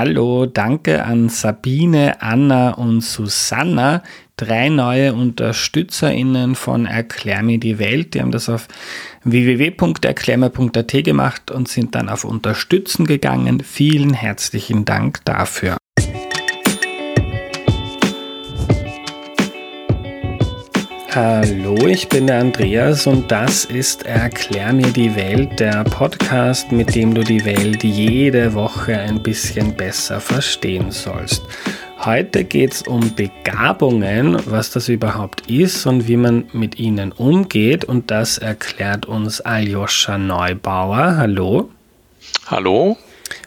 Hallo, danke an Sabine, Anna und Susanna, drei neue UnterstützerInnen von Erklär mir die Welt. Die haben das auf www.erklärmir.at gemacht und sind dann auf Unterstützen gegangen. Vielen herzlichen Dank dafür. Hallo, ich bin der Andreas und das ist Erklär mir die Welt, der Podcast, mit dem du die Welt jede Woche ein bisschen besser verstehen sollst. Heute geht es um Begabungen, was das überhaupt ist und wie man mit ihnen umgeht und das erklärt uns Aljoscha Neubauer. Hallo. Hallo.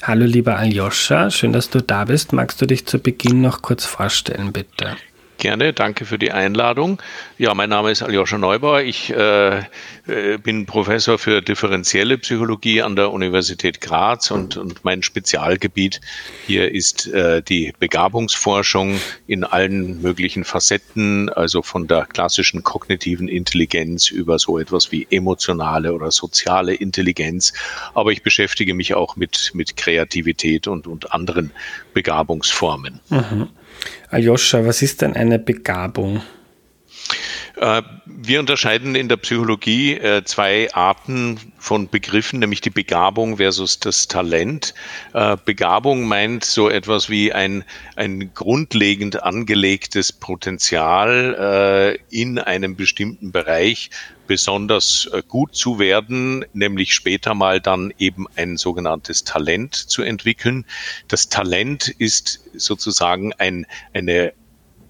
Hallo lieber Aljoscha, schön, dass du da bist. Magst du dich zu Beginn noch kurz vorstellen, bitte? Gerne, danke für die Einladung. Ja, mein Name ist Aljoscha Neubauer. Ich äh, äh, bin Professor für differenzielle Psychologie an der Universität Graz und, und mein Spezialgebiet hier ist äh, die Begabungsforschung in allen möglichen Facetten, also von der klassischen kognitiven Intelligenz über so etwas wie emotionale oder soziale Intelligenz. Aber ich beschäftige mich auch mit, mit Kreativität und, und anderen Begabungsformen. Mhm. Aljoscha, was ist denn eine Begabung? Äh, wir unterscheiden in der Psychologie äh, zwei Arten von Begriffen, nämlich die Begabung versus das Talent. Äh, Begabung meint so etwas wie ein, ein grundlegend angelegtes Potenzial in einem bestimmten Bereich besonders gut zu werden, nämlich später mal dann eben ein sogenanntes Talent zu entwickeln. Das Talent ist sozusagen ein, eine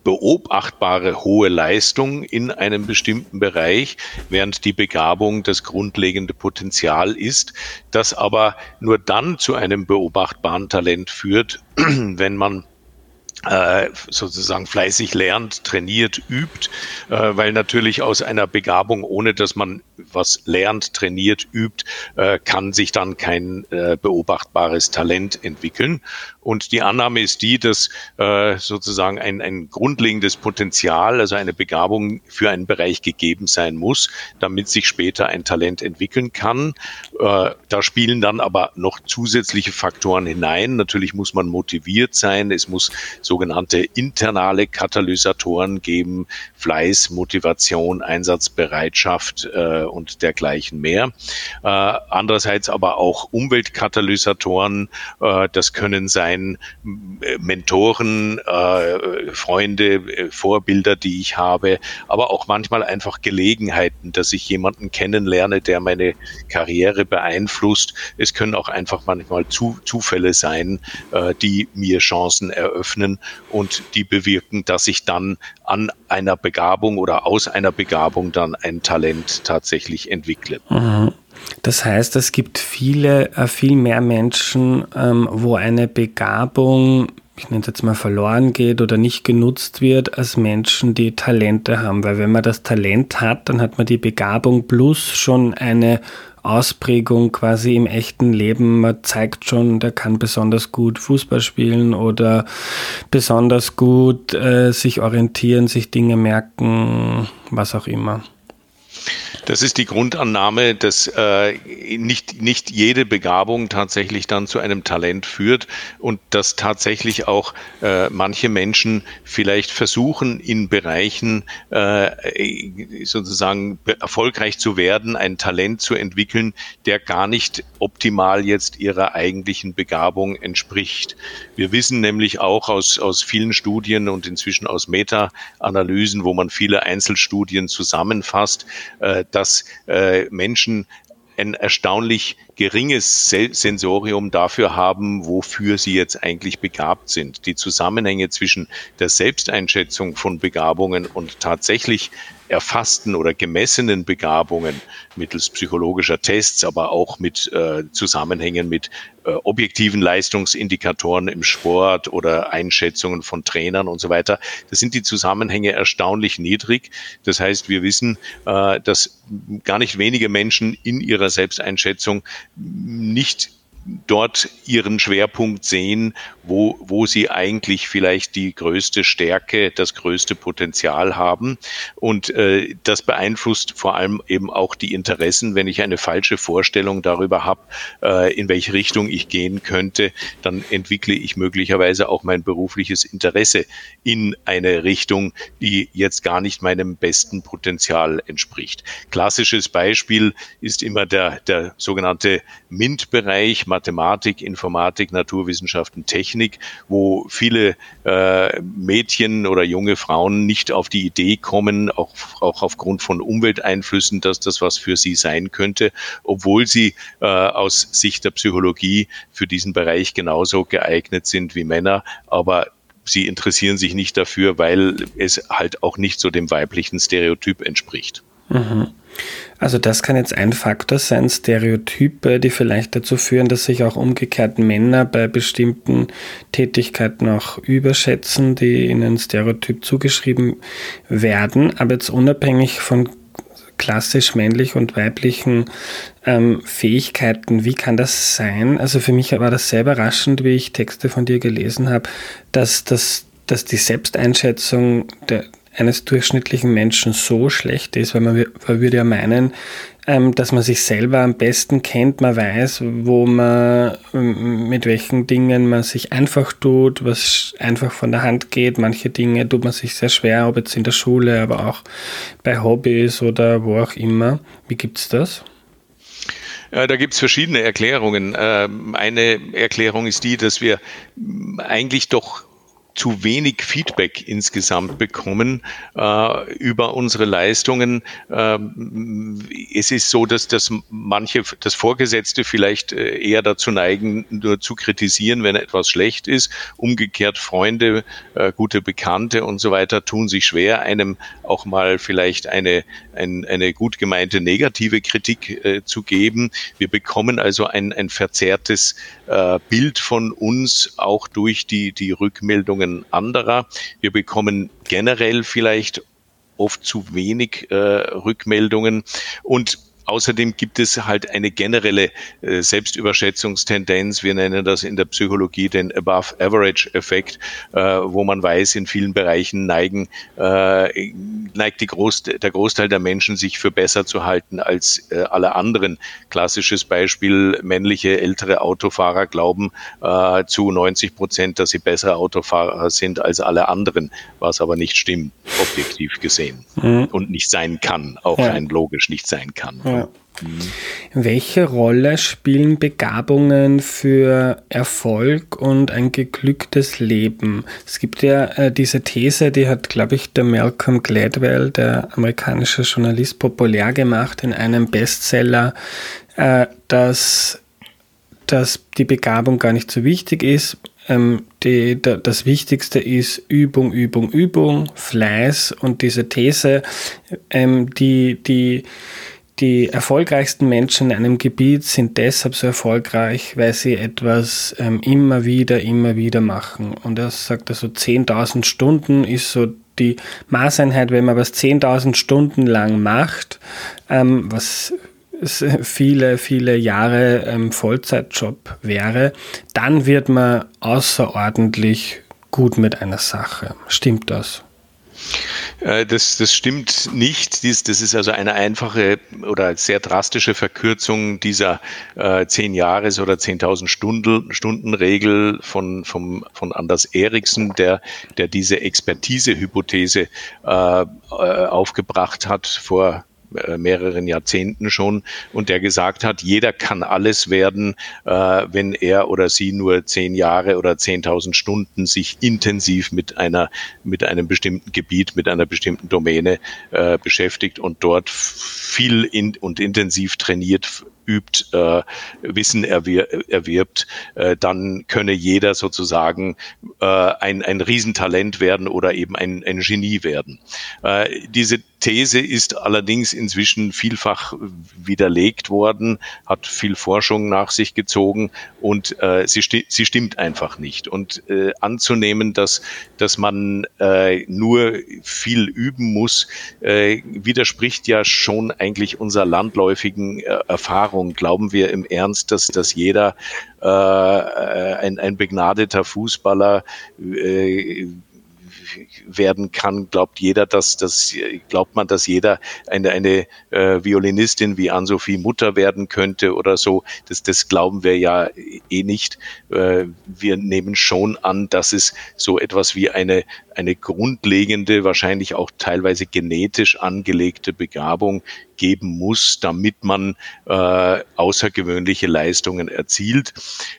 beobachtbare hohe Leistung in einem bestimmten Bereich, während die Begabung das grundlegende Potenzial ist, das aber nur dann zu einem beobachtbaren Talent führt, wenn man äh, sozusagen fleißig lernt, trainiert, übt, äh, weil natürlich aus einer Begabung, ohne dass man was lernt, trainiert, übt, äh, kann sich dann kein äh, beobachtbares Talent entwickeln. Und die Annahme ist die, dass äh, sozusagen ein, ein grundlegendes Potenzial, also eine Begabung für einen Bereich gegeben sein muss, damit sich später ein Talent entwickeln kann. Äh, da spielen dann aber noch zusätzliche Faktoren hinein. Natürlich muss man motiviert sein. Es muss sogenannte internale Katalysatoren geben, Fleiß, Motivation, Einsatzbereitschaft äh, und dergleichen mehr. Äh, andererseits aber auch Umweltkatalysatoren. Äh, das können sein sein, Mentoren, äh, Freunde, äh, Vorbilder, die ich habe, aber auch manchmal einfach Gelegenheiten, dass ich jemanden kennenlerne, der meine Karriere beeinflusst. Es können auch einfach manchmal zu, Zufälle sein, äh, die mir Chancen eröffnen und die bewirken, dass ich dann an einer Begabung oder aus einer Begabung dann ein Talent tatsächlich entwickle. Mhm. Das heißt, es gibt viele, äh, viel mehr Menschen, ähm, wo eine Begabung, ich nenne es jetzt mal verloren geht oder nicht genutzt wird, als Menschen, die Talente haben. Weil wenn man das Talent hat, dann hat man die Begabung plus schon eine Ausprägung quasi im echten Leben. Man zeigt schon, der kann besonders gut Fußball spielen oder besonders gut äh, sich orientieren, sich Dinge merken, was auch immer. Das ist die Grundannahme, dass äh, nicht, nicht jede Begabung tatsächlich dann zu einem Talent führt und dass tatsächlich auch äh, manche Menschen vielleicht versuchen, in Bereichen äh, sozusagen erfolgreich zu werden, ein Talent zu entwickeln, der gar nicht optimal jetzt ihrer eigentlichen Begabung entspricht. Wir wissen nämlich auch aus, aus vielen Studien und inzwischen aus Meta-Analysen, wo man viele Einzelstudien zusammenfasst, äh, dass äh, Menschen ein erstaunlich geringes Sensorium dafür haben, wofür sie jetzt eigentlich begabt sind. Die Zusammenhänge zwischen der Selbsteinschätzung von Begabungen und tatsächlich erfassten oder gemessenen Begabungen mittels psychologischer Tests, aber auch mit äh, Zusammenhängen mit äh, objektiven Leistungsindikatoren im Sport oder Einschätzungen von Trainern und so weiter. Das sind die Zusammenhänge erstaunlich niedrig. Das heißt, wir wissen, äh, dass gar nicht wenige Menschen in ihrer Selbsteinschätzung nicht dort ihren Schwerpunkt sehen, wo, wo sie eigentlich vielleicht die größte Stärke, das größte Potenzial haben. Und äh, das beeinflusst vor allem eben auch die Interessen. Wenn ich eine falsche Vorstellung darüber habe, äh, in welche Richtung ich gehen könnte, dann entwickle ich möglicherweise auch mein berufliches Interesse in eine Richtung, die jetzt gar nicht meinem besten Potenzial entspricht. Klassisches Beispiel ist immer der, der sogenannte MINT-Bereich, Mathematik, Informatik, Naturwissenschaften, Technik, wo viele äh, Mädchen oder junge Frauen nicht auf die Idee kommen, auch, auch aufgrund von Umwelteinflüssen, dass das was für sie sein könnte, obwohl sie äh, aus Sicht der Psychologie für diesen Bereich genauso geeignet sind wie Männer, aber sie interessieren sich nicht dafür, weil es halt auch nicht so dem weiblichen Stereotyp entspricht. Mhm. Also das kann jetzt ein Faktor sein, Stereotype, die vielleicht dazu führen, dass sich auch umgekehrt Männer bei bestimmten Tätigkeiten auch überschätzen, die ihnen Stereotyp zugeschrieben werden. Aber jetzt unabhängig von klassisch männlich und weiblichen ähm, Fähigkeiten, wie kann das sein? Also für mich war das sehr überraschend, wie ich Texte von dir gelesen habe, dass, das, dass die Selbsteinschätzung der, eines durchschnittlichen Menschen so schlecht ist, weil man, man würde ja meinen, ähm, dass man sich selber am besten kennt, man weiß, wo man, ähm, mit welchen Dingen man sich einfach tut, was einfach von der Hand geht. Manche Dinge tut man sich sehr schwer, ob jetzt in der Schule, aber auch bei Hobbys oder wo auch immer. Wie gibt's das? Da gibt es verschiedene Erklärungen. Ähm, eine Erklärung ist die, dass wir eigentlich doch zu wenig Feedback insgesamt bekommen äh, über unsere Leistungen. Ähm, es ist so, dass das manche, das Vorgesetzte vielleicht äh, eher dazu neigen, nur zu kritisieren, wenn etwas schlecht ist. Umgekehrt Freunde, äh, gute Bekannte und so weiter tun sich schwer, einem auch mal vielleicht eine, ein, eine gut gemeinte negative Kritik äh, zu geben. Wir bekommen also ein, ein verzerrtes äh, Bild von uns auch durch die, die Rückmeldungen anderer. Wir bekommen generell vielleicht oft zu wenig äh, Rückmeldungen und Außerdem gibt es halt eine generelle äh, Selbstüberschätzungstendenz. Wir nennen das in der Psychologie den Above-Average-Effekt, äh, wo man weiß, in vielen Bereichen neigen, äh, neigt die Groß, der Großteil der Menschen sich für besser zu halten als alle anderen. Klassisches Beispiel, männliche ältere Autofahrer glauben zu 90 Prozent, dass sie bessere Autofahrer sind als alle anderen, was aber nicht stimmt, objektiv gesehen. Mhm. Und nicht sein kann, auch ja. rein logisch nicht sein kann. Ja. Ja. Welche Rolle spielen Begabungen für Erfolg und ein geglücktes Leben? Es gibt ja äh, diese These, die hat, glaube ich, der Malcolm Gladwell, der amerikanische Journalist, populär gemacht in einem Bestseller, äh, dass, dass die Begabung gar nicht so wichtig ist. Ähm, die, da, das Wichtigste ist Übung, Übung, Übung, Fleiß und diese These, ähm, die, die die erfolgreichsten Menschen in einem Gebiet sind deshalb so erfolgreich, weil sie etwas ähm, immer wieder, immer wieder machen. Und er sagt also 10.000 Stunden ist so die Maßeinheit, wenn man was 10.000 Stunden lang macht, ähm, was viele, viele Jahre ähm, Vollzeitjob wäre, dann wird man außerordentlich gut mit einer Sache. Stimmt das? Äh, das, das stimmt nicht. Dies, das ist also eine einfache oder sehr drastische Verkürzung dieser äh, 10 Jahres oder 10.000 Stunden, Stunden Regel von, vom, von Anders Eriksen, der, der diese Expertise-Hypothese äh, äh aufgebracht hat vor äh, mehreren Jahrzehnten schon und der gesagt hat, jeder kann alles werden, äh, wenn er oder sie nur zehn Jahre oder zehntausend Stunden sich intensiv mit einer mit einem bestimmten Gebiet, mit einer bestimmten Domäne äh, beschäftigt und dort viel in, und intensiv trainiert übt, äh, Wissen erwir erwirbt, äh, dann könne jeder sozusagen äh, ein, ein Riesentalent werden oder eben ein, ein Genie werden. Äh, diese These ist allerdings inzwischen vielfach widerlegt worden, hat viel Forschung nach sich gezogen und äh, sie, sti sie stimmt einfach nicht. Und äh, anzunehmen, dass, dass man äh, nur viel üben muss, äh, widerspricht ja schon eigentlich unserer landläufigen äh, Erfahrung Erfahrung? Glauben wir im Ernst, dass, dass jeder äh, ein, ein begnadeter Fußballer äh, werden kann, glaubt jeder, dass das glaubt man, dass jeder eine, eine äh, Violinistin wie Ann-Sophie Mutter werden könnte oder so. Das, das glauben wir ja eh nicht. Äh, wir nehmen schon an, dass es so etwas wie eine, eine grundlegende, wahrscheinlich auch teilweise genetisch angelegte Begabung geben muss, damit man äh, außergewöhnliche Leistungen erzielt.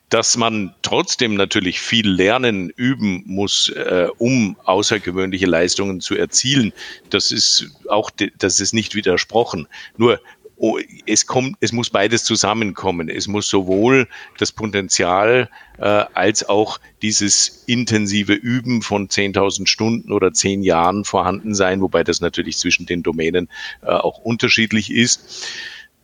Dass man trotzdem natürlich viel lernen, üben muss, äh, um außergewöhnliche Leistungen zu erzielen, das ist auch, das ist nicht widersprochen. Nur oh, es kommt, es muss beides zusammenkommen. Es muss sowohl das Potenzial äh, als auch dieses intensive Üben von 10.000 Stunden oder 10 Jahren vorhanden sein, wobei das natürlich zwischen den Domänen äh, auch unterschiedlich ist.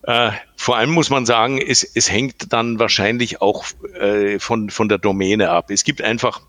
Äh, vor allem muss man sagen, es, es hängt dann wahrscheinlich auch äh, von, von der Domäne ab. Es gibt einfach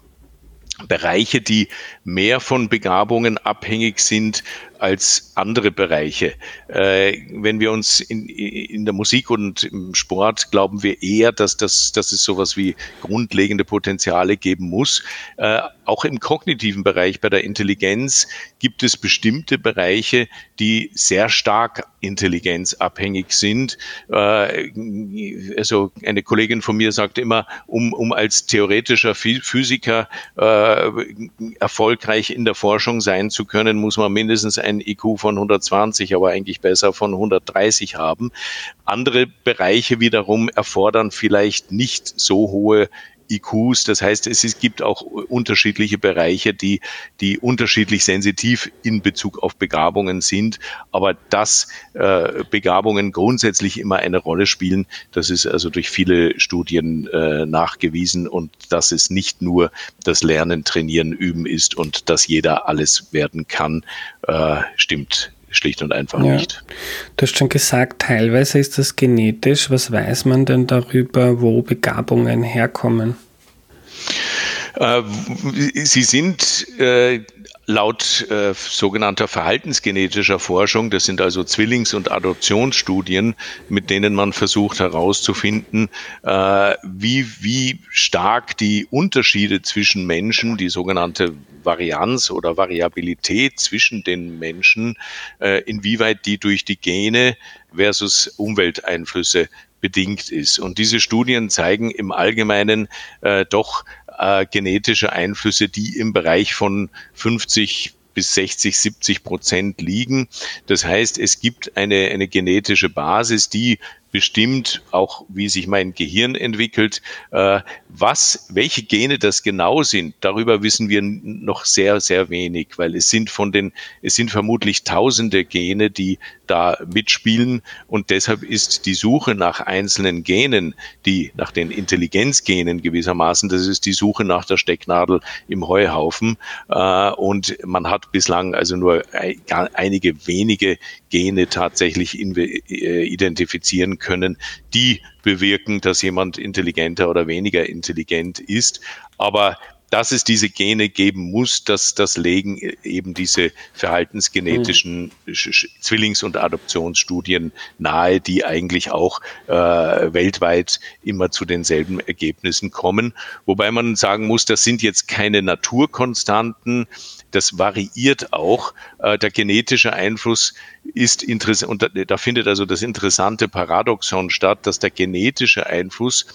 Bereiche, die mehr von Begabungen abhängig sind als andere Bereiche. Äh, wenn wir uns in, in der Musik und im Sport glauben wir eher, dass, das, dass es sowas wie grundlegende Potenziale geben muss. Äh, auch im kognitiven Bereich bei der Intelligenz gibt es bestimmte Bereiche, die sehr stark intelligenzabhängig sind. Äh, also eine Kollegin von mir sagt immer, um, um als theoretischer Physiker äh, erfolgreich in der Forschung sein zu können, muss man mindestens ein ein IQ von 120, aber eigentlich besser von 130 haben. Andere Bereiche wiederum erfordern vielleicht nicht so hohe IQs. Das heißt, es gibt auch unterschiedliche Bereiche, die, die unterschiedlich sensitiv in Bezug auf Begabungen sind. Aber dass äh, Begabungen grundsätzlich immer eine Rolle spielen, das ist also durch viele Studien äh, nachgewiesen und dass es nicht nur das Lernen, Trainieren, Üben ist und dass jeder alles werden kann, äh, stimmt schlicht und einfach ja. nicht. Du hast schon gesagt, teilweise ist das genetisch. Was weiß man denn darüber, wo Begabungen herkommen? Äh, sie sind äh, laut äh, sogenannter verhaltensgenetischer Forschung, das sind also Zwillings- und Adoptionsstudien, mit denen man versucht herauszufinden, äh, wie, wie stark die Unterschiede zwischen Menschen, die sogenannte Varianz oder Variabilität zwischen den Menschen, äh, inwieweit die durch die Gene versus Umwelteinflüsse bedingt ist. Und diese Studien zeigen im Allgemeinen äh, doch äh, genetische Einflüsse, die im Bereich von 50 bis 60, 70 Prozent liegen. Das heißt, es gibt eine, eine genetische Basis, die bestimmt auch, wie sich mein Gehirn entwickelt. Äh, was, welche Gene das genau sind, darüber wissen wir noch sehr, sehr wenig, weil es sind von den, es sind vermutlich tausende Gene, die da mitspielen und deshalb ist die Suche nach einzelnen Genen, die nach den Intelligenzgenen gewissermaßen, das ist die Suche nach der Stecknadel im Heuhaufen äh, und man hat bislang also nur einige wenige Gene tatsächlich äh, identifizieren können, die bewirken, dass jemand intelligenter oder weniger intelligent ist. Aber dass es diese Gene geben muss, dass das legen eben diese verhaltensgenetischen mhm. Zwillings- und Adoptionsstudien nahe, die eigentlich auch äh, weltweit immer zu denselben Ergebnissen kommen. Wobei man sagen muss, das sind jetzt keine Naturkonstanten, das variiert auch. Äh, der genetische Einfluss ist interessant, und da, findet also das interessante Paradoxon statt, dass der genetische Einfluss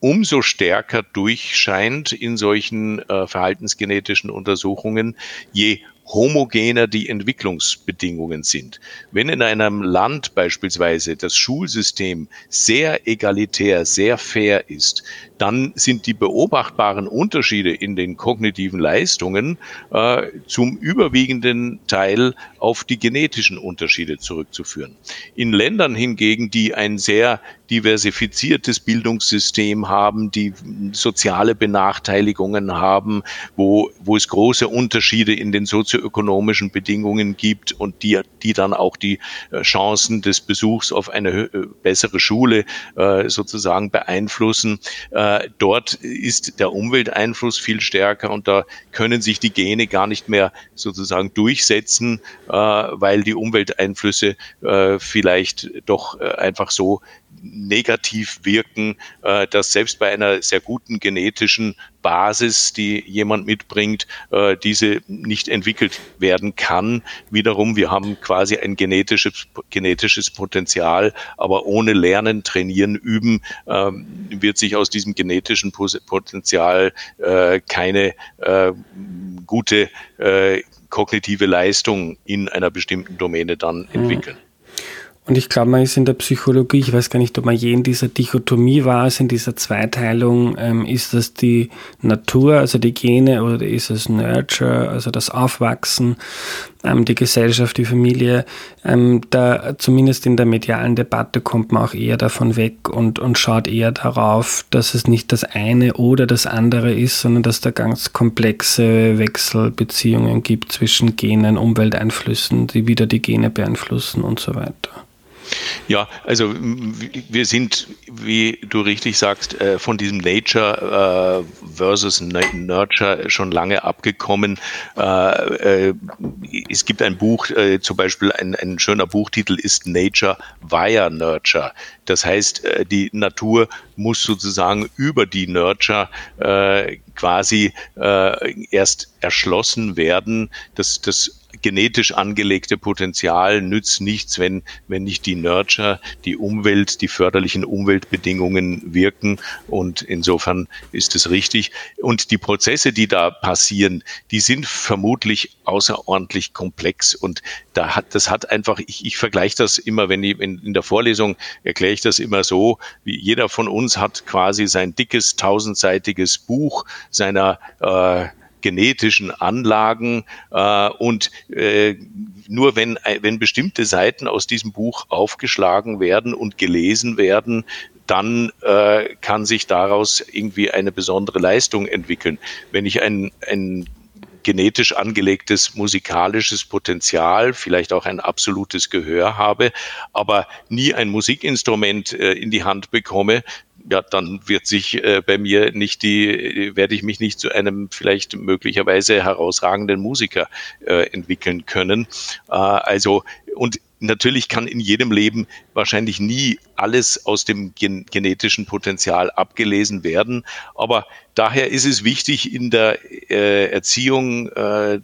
umso stärker durchscheint in solchen äh, verhaltensgenetischen Untersuchungen, je homogener die Entwicklungsbedingungen sind. Wenn in einem Land beispielsweise das Schulsystem sehr egalitär, sehr fair ist, dann sind die beobachtbaren Unterschiede in den kognitiven Leistungen äh, zum überwiegenden Teil auf die genetischen Unterschiede zurückzuführen. In Ländern hingegen, die ein sehr diversifiziertes Bildungssystem haben, die soziale Benachteiligungen haben, wo, wo es große Unterschiede in den sozioökonomischen Bedingungen gibt und die, die dann auch die äh, Chancen des Besuchs auf eine äh, bessere Schule äh, sozusagen beeinflussen. Dort ist der Umwelteinfluss viel stärker und da können sich die Gene gar nicht mehr sozusagen durchsetzen, weil die Umwelteinflüsse vielleicht doch einfach so negativ wirken, äh, dass selbst bei einer sehr guten genetischen Basis, die jemand mitbringt, äh, diese nicht entwickelt werden kann. Wiederum, wir haben quasi ein genetisches, genetisches Potenzial, aber ohne Lernen, Trainieren, Üben ähm, wird sich aus diesem genetischen Potenzial äh, keine äh, gute äh, kognitive Leistung in einer bestimmten Domäne dann mhm. Und ich glaube, man ist in der Psychologie, ich weiß gar nicht, ob man je in dieser Dichotomie war, also in dieser Zweiteilung, ähm, ist das die Natur, also die Gene, oder ist es Nurture, also das Aufwachsen, ähm, die Gesellschaft, die Familie. Ähm, da zumindest in der medialen Debatte kommt man auch eher davon weg und, und schaut eher darauf, dass es nicht das eine oder das andere ist, sondern dass da ganz komplexe Wechselbeziehungen gibt zwischen Genen, Umwelteinflüssen, die wieder die Gene beeinflussen und so weiter. Ja, also wir sind, wie du richtig sagst, äh, von diesem Nature äh, versus Nurture schon lange abgekommen. Äh, es gibt ein Buch, zum Beispiel ein, ein schöner Buchtitel ist Nature via Nurture. Das heißt, die Natur muss sozusagen über die Nurture quasi erst erschlossen werden. Das, das genetisch angelegte Potenzial nützt nichts, wenn, wenn nicht die Nurture, die Umwelt, die förderlichen Umweltbedingungen wirken. Und insofern ist es richtig. Und die Prozesse, die da passieren, die sind vermutlich außerordentlich komplex. Und da hat, das hat einfach, ich, ich vergleiche das immer, wenn ich in, in der Vorlesung erkläre ich das immer so, wie jeder von uns hat quasi sein dickes, tausendseitiges Buch seiner äh, genetischen Anlagen äh, und äh, nur wenn, wenn bestimmte Seiten aus diesem Buch aufgeschlagen werden und gelesen werden, dann äh, kann sich daraus irgendwie eine besondere Leistung entwickeln. Wenn ich ein, ein genetisch angelegtes musikalisches Potenzial, vielleicht auch ein absolutes Gehör habe, aber nie ein Musikinstrument äh, in die Hand bekomme, ja, dann wird sich äh, bei mir nicht die, werde ich mich nicht zu einem vielleicht möglicherweise herausragenden Musiker äh, entwickeln können. Äh, also und natürlich kann in jedem Leben wahrscheinlich nie alles aus dem gen genetischen Potenzial abgelesen werden. Aber daher ist es wichtig, in der äh, Erziehung äh,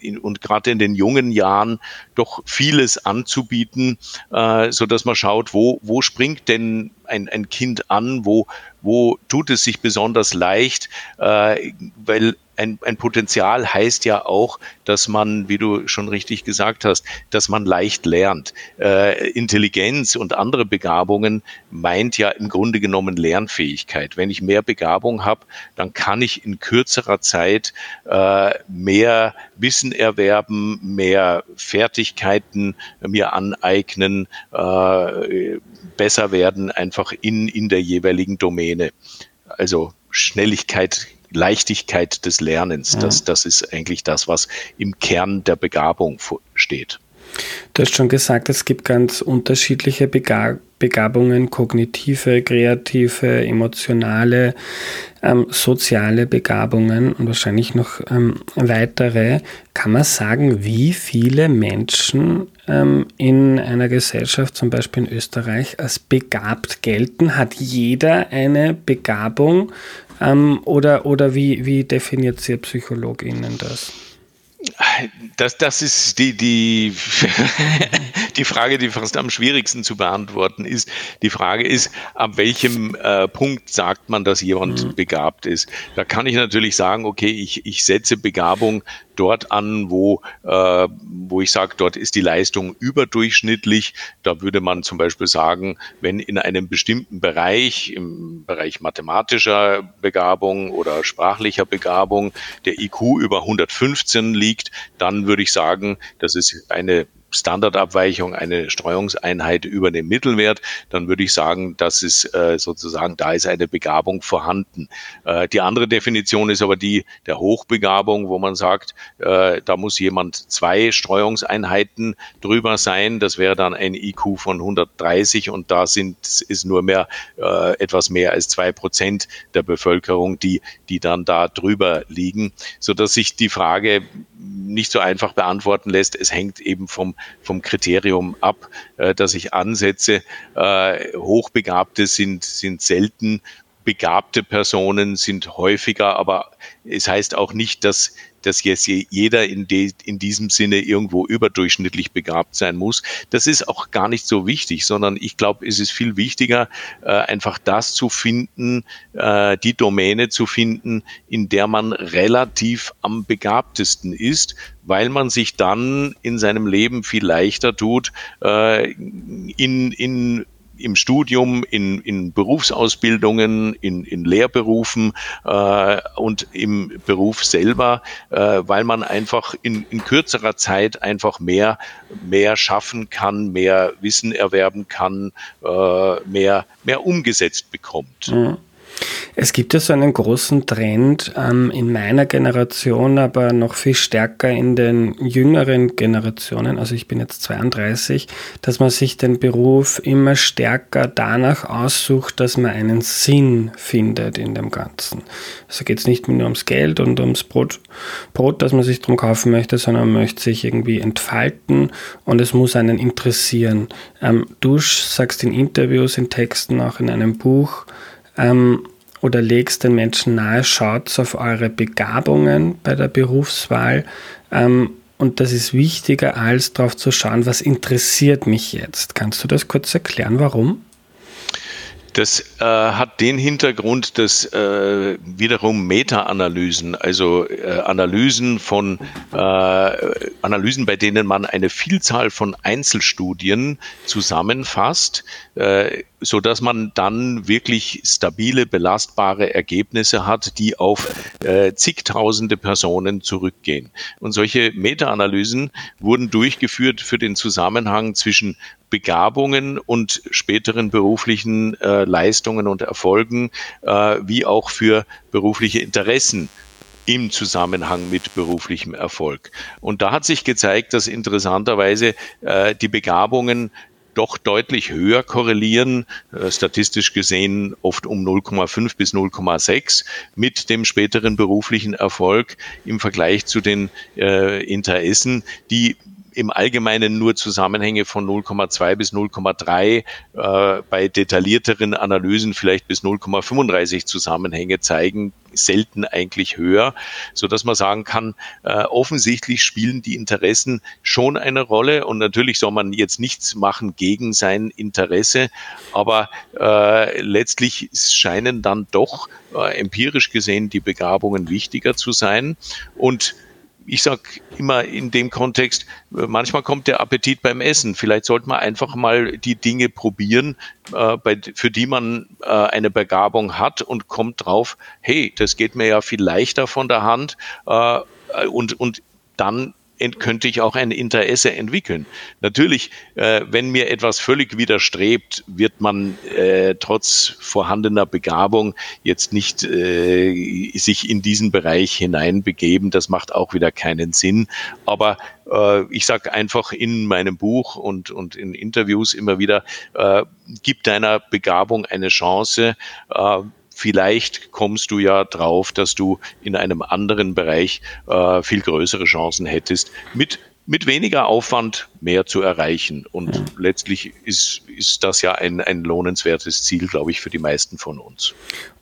in, und gerade in den jungen Jahren doch vieles anzubieten, äh, so dass man schaut, wo, wo springt denn ein, ein Kind an, wo, wo tut es sich besonders leicht, äh, weil ein, ein Potenzial heißt ja auch, dass man, wie du schon richtig gesagt hast, dass man leicht lernt. Äh, Intelligenz und andere Begabungen meint ja im Grunde genommen Lernfähigkeit. Wenn ich mehr Begabung habe, dann kann ich in kürzerer Zeit äh, mehr Wissen erwerben, mehr Fertigkeiten mir aneignen, äh, besser werden einfach in, in der jeweiligen Domäne. Also Schnelligkeit Leichtigkeit des Lernens. Ja. Das, das ist eigentlich das, was im Kern der Begabung steht. Du hast schon gesagt, es gibt ganz unterschiedliche Begabungen, kognitive, kreative, emotionale, ähm, soziale Begabungen und wahrscheinlich noch ähm, weitere. Kann man sagen, wie viele Menschen ähm, in einer Gesellschaft, zum Beispiel in Österreich, als begabt gelten? Hat jeder eine Begabung ähm, oder oder wie, wie definiert Ihr PsychologInnen das? Das, das ist die, die, die Frage, die fast am schwierigsten zu beantworten ist. Die Frage ist, ab welchem äh, Punkt sagt man, dass jemand mhm. begabt ist? Da kann ich natürlich sagen, okay, ich, ich setze Begabung dort an, wo, äh, wo ich sage, dort ist die Leistung überdurchschnittlich. Da würde man zum Beispiel sagen, wenn in einem bestimmten Bereich, im Bereich mathematischer Begabung oder sprachlicher Begabung, der IQ über 115 liegt, dann würde ich sagen, das ist eine Standardabweichung eine Streuungseinheit über dem Mittelwert, dann würde ich sagen, das ist äh, sozusagen, da ist eine Begabung vorhanden. Äh, die andere Definition ist aber die der Hochbegabung, wo man sagt, äh, da muss jemand zwei Streuungseinheiten drüber sein. Das wäre dann ein IQ von 130 und da sind, ist nur mehr äh, etwas mehr als zwei Prozent der Bevölkerung, die, die dann da drüber liegen, so dass sich die Frage nicht so einfach beantworten lässt. Es hängt eben vom, vom Kriterium ab, äh, das ich ansetze. Äh, Hochbegabte sind, sind selten begabte Personen sind häufiger, aber es heißt auch nicht, dass dass jetzt jeder in, de, in diesem Sinne irgendwo überdurchschnittlich begabt sein muss. Das ist auch gar nicht so wichtig, sondern ich glaube, es ist viel wichtiger, äh, einfach das zu finden, äh, die Domäne zu finden, in der man relativ am begabtesten ist, weil man sich dann in seinem Leben viel leichter tut, äh, in, in im Studium, in, in Berufsausbildungen, in, in Lehrberufen äh, und im Beruf selber, äh, weil man einfach in, in kürzerer Zeit einfach mehr, mehr schaffen kann, mehr Wissen erwerben kann, äh, mehr, mehr umgesetzt bekommt. Mhm. Es gibt ja so einen großen Trend ähm, in meiner Generation, aber noch viel stärker in den jüngeren Generationen, also ich bin jetzt 32, dass man sich den Beruf immer stärker danach aussucht, dass man einen Sinn findet in dem Ganzen. Also geht es nicht nur ums Geld und ums Brot, Brot, das man sich drum kaufen möchte, sondern man möchte sich irgendwie entfalten und es muss einen interessieren. Ähm, du sagst in Interviews, in Texten, auch in einem Buch, ähm, oder legst den Menschen nahe, schaut auf eure Begabungen bei der Berufswahl. Ähm, und das ist wichtiger, als darauf zu schauen, was interessiert mich jetzt. Kannst du das kurz erklären, warum? Das äh, hat den Hintergrund, dass äh, wiederum Meta-Analysen, also äh, Analysen von äh, Analysen, bei denen man eine Vielzahl von Einzelstudien zusammenfasst, äh, so dass man dann wirklich stabile, belastbare Ergebnisse hat, die auf äh, zigtausende Personen zurückgehen. Und solche Meta-Analysen wurden durchgeführt für den Zusammenhang zwischen Begabungen und späteren beruflichen äh, Leistungen und Erfolgen, äh, wie auch für berufliche Interessen im Zusammenhang mit beruflichem Erfolg. Und da hat sich gezeigt, dass interessanterweise äh, die Begabungen doch deutlich höher korrelieren, äh, statistisch gesehen oft um 0,5 bis 0,6 mit dem späteren beruflichen Erfolg im Vergleich zu den äh, Interessen, die im Allgemeinen nur Zusammenhänge von 0,2 bis 0,3, äh, bei detaillierteren Analysen vielleicht bis 0,35 Zusammenhänge zeigen, selten eigentlich höher, so dass man sagen kann, äh, offensichtlich spielen die Interessen schon eine Rolle. Und natürlich soll man jetzt nichts machen gegen sein Interesse, aber äh, letztlich scheinen dann doch äh, empirisch gesehen die Begabungen wichtiger zu sein. Und ich sage immer in dem Kontext, manchmal kommt der Appetit beim Essen. Vielleicht sollte man einfach mal die Dinge probieren, äh, bei, für die man äh, eine Begabung hat und kommt drauf, hey, das geht mir ja viel leichter von der Hand äh, und, und dann könnte ich auch ein Interesse entwickeln. Natürlich, äh, wenn mir etwas völlig widerstrebt, wird man äh, trotz vorhandener Begabung jetzt nicht äh, sich in diesen Bereich hineinbegeben. Das macht auch wieder keinen Sinn. Aber äh, ich sage einfach in meinem Buch und, und in Interviews immer wieder, äh, gib deiner Begabung eine Chance äh, vielleicht kommst du ja drauf, dass du in einem anderen Bereich äh, viel größere Chancen hättest, mit, mit weniger Aufwand mehr zu erreichen. Und letztlich ist, ist das ja ein, ein lohnenswertes Ziel, glaube ich, für die meisten von uns.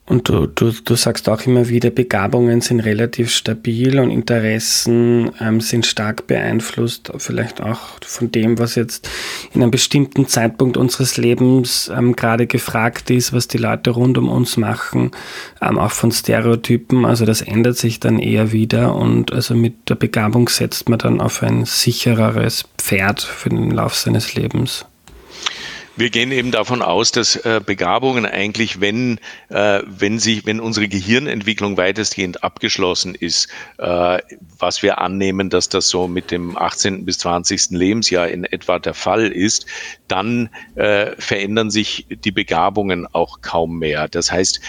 Und du, du, du sagst auch immer wieder, Begabungen sind relativ stabil und Interessen ähm, sind stark beeinflusst, vielleicht auch von dem, was jetzt in einem bestimmten Zeitpunkt unseres Lebens ähm, gerade gefragt ist, was die Leute rund um uns machen, ähm, auch von Stereotypen. Also das ändert sich dann eher wieder und also mit der Begabung setzt man dann auf ein sichereres Pferd für den Lauf seines Lebens. Wir gehen eben davon aus, dass äh, Begabungen eigentlich, wenn, äh, wenn sich, wenn unsere Gehirnentwicklung weitestgehend abgeschlossen ist, äh, was wir annehmen, dass das so mit dem 18. bis 20. Lebensjahr in etwa der Fall ist, dann verändern sich die Begabungen auch kaum mehr. Das heißt,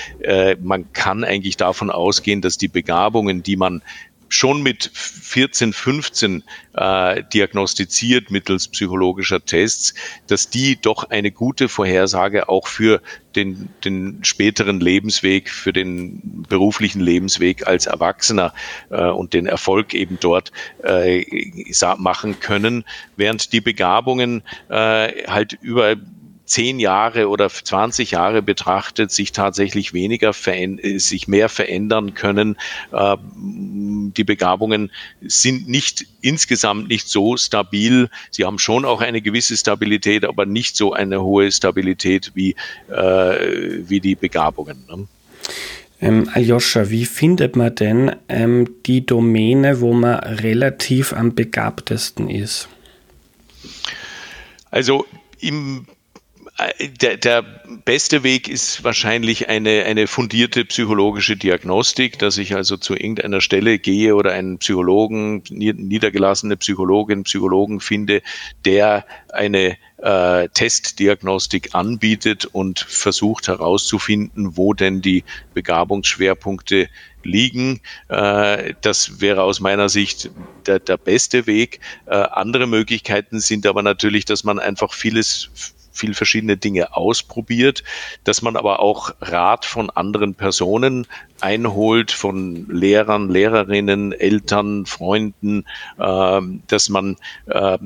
man kann eigentlich davon ausgehen, dass die Begabungen, die man schon mit 14, 15 äh, diagnostiziert mittels psychologischer Tests, dass die doch eine gute Vorhersage auch für den, den späteren Lebensweg, für den beruflichen Lebensweg als Erwachsener äh, und den Erfolg eben dort äh, machen können, während die Begabungen äh, halt über zehn Jahre oder 20 Jahre betrachtet sich tatsächlich weniger sich mehr verändern können. Ähm, die Begabungen sind nicht insgesamt nicht so stabil. Sie haben schon auch eine gewisse Stabilität, aber nicht so eine hohe Stabilität wie, äh, wie die Begabungen. Ne? Ähm, Aljoscha, wie findet man denn ähm, die Domäne, wo man relativ am begabtesten ist? Also im der, der beste Weg ist wahrscheinlich eine, eine fundierte psychologische Diagnostik, dass ich also zu irgendeiner Stelle gehe oder einen Psychologen, niedergelassene Psychologin, Psychologen finde, der eine äh, Testdiagnostik anbietet und versucht herauszufinden, wo denn die Begabungsschwerpunkte liegen. Äh, das wäre aus meiner Sicht der, der beste Weg. Äh, andere Möglichkeiten sind aber natürlich, dass man einfach vieles viel verschiedene Dinge ausprobiert, dass man aber auch Rat von anderen Personen einholt, von Lehrern, Lehrerinnen, Eltern, Freunden, äh, dass man äh,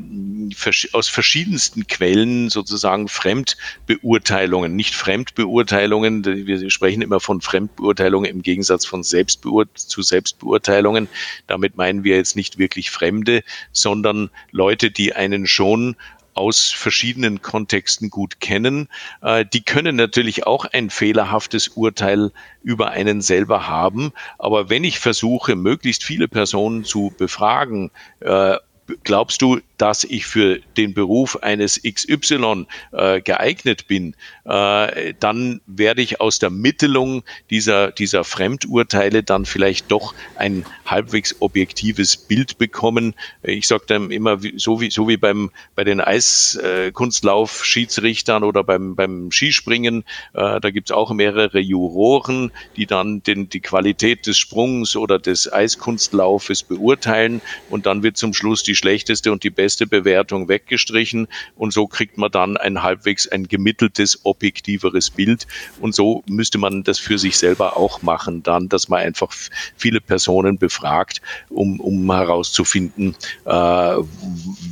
aus verschiedensten Quellen sozusagen Fremdbeurteilungen, nicht Fremdbeurteilungen, wir sprechen immer von Fremdbeurteilungen im Gegensatz von Selbstbeur zu Selbstbeurteilungen. Damit meinen wir jetzt nicht wirklich Fremde, sondern Leute, die einen schon aus verschiedenen Kontexten gut kennen. Äh, die können natürlich auch ein fehlerhaftes Urteil über einen selber haben. Aber wenn ich versuche, möglichst viele Personen zu befragen, äh, glaubst du, dass ich für den Beruf eines XY äh, geeignet bin, äh, dann werde ich aus der Mittelung dieser, dieser Fremdurteile dann vielleicht doch ein halbwegs objektives Bild bekommen. Ich sage dann immer, so wie, so wie beim, bei den Eiskunstlauf-Schiedsrichtern oder beim, beim Skispringen, äh, da gibt es auch mehrere Juroren, die dann den, die Qualität des Sprungs oder des Eiskunstlaufes beurteilen und dann wird zum Schluss die schlechteste und die beste beste Bewertung weggestrichen und so kriegt man dann ein halbwegs ein gemitteltes, objektiveres Bild und so müsste man das für sich selber auch machen, dann, dass man einfach viele Personen befragt, um, um herauszufinden, äh,